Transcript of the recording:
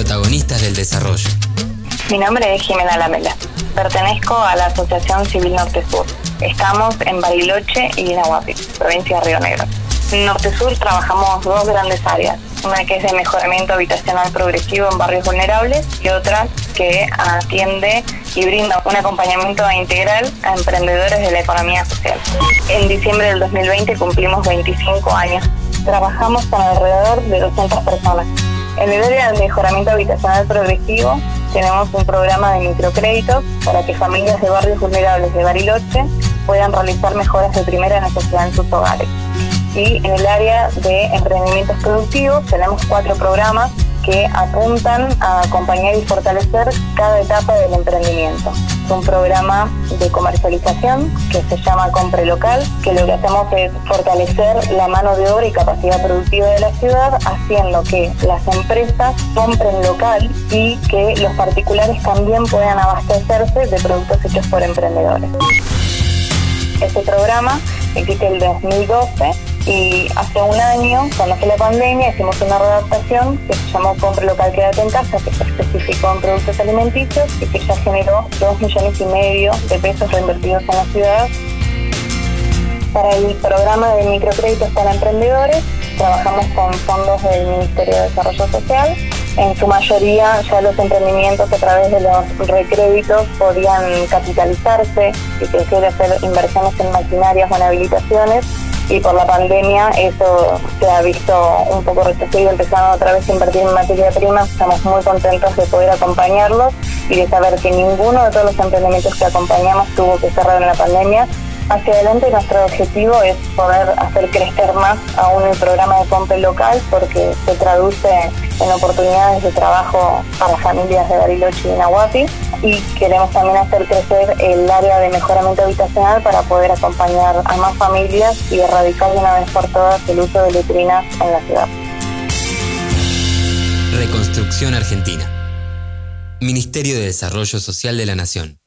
protagonistas del desarrollo. Mi nombre es Jimena Lamela. Pertenezco a la Asociación Civil Norte Sur. Estamos en Bariloche y Inahuapi, provincia de Río Negro. En Norte Sur trabajamos dos grandes áreas, una que es de mejoramiento habitacional progresivo en barrios vulnerables y otra que atiende y brinda un acompañamiento integral a emprendedores de la economía social. En diciembre del 2020 cumplimos 25 años. Trabajamos con alrededor de 200 personas. En el área de mejoramiento habitacional progresivo tenemos un programa de microcréditos para que familias de barrios vulnerables de Bariloche puedan realizar mejoras de primera necesidad en sus hogares. Y en el área de emprendimientos productivos tenemos cuatro programas que apuntan a acompañar y fortalecer cada etapa del emprendimiento. Un programa de comercialización que se llama Compre Local, que lo que hacemos es fortalecer la mano de obra y capacidad productiva de la ciudad, haciendo que las empresas compren local y que los particulares también puedan abastecerse de productos hechos por emprendedores. Este programa existe el 2012 y hace un año, cuando fue la pandemia, hicimos una redactación que se llamó Compre Local Quédate en Casa, que se especificó en productos alimenticios y que ya generó dos millones y medio de pesos reinvertidos en la ciudad. Para el programa de microcréditos para emprendedores, trabajamos con fondos del Ministerio de Desarrollo Social en su mayoría ya los emprendimientos a través de los recréditos podían capitalizarse y crecer hacer inversiones en maquinarias o en habilitaciones y por la pandemia eso se ha visto un poco retrocedido, empezaron otra vez a invertir en materia prima, estamos muy contentos de poder acompañarlos y de saber que ninguno de todos los emprendimientos que acompañamos tuvo que cerrar en la pandemia. Hacia adelante nuestro objetivo es poder hacer crecer más aún el programa de compra local porque se traduce en oportunidades de trabajo para familias de Bariloche y Nahuatl y queremos también hacer crecer el área de mejoramiento habitacional para poder acompañar a más familias y erradicar de una vez por todas el uso de letrinas en la ciudad. Reconstrucción Argentina. Ministerio de Desarrollo Social de la Nación.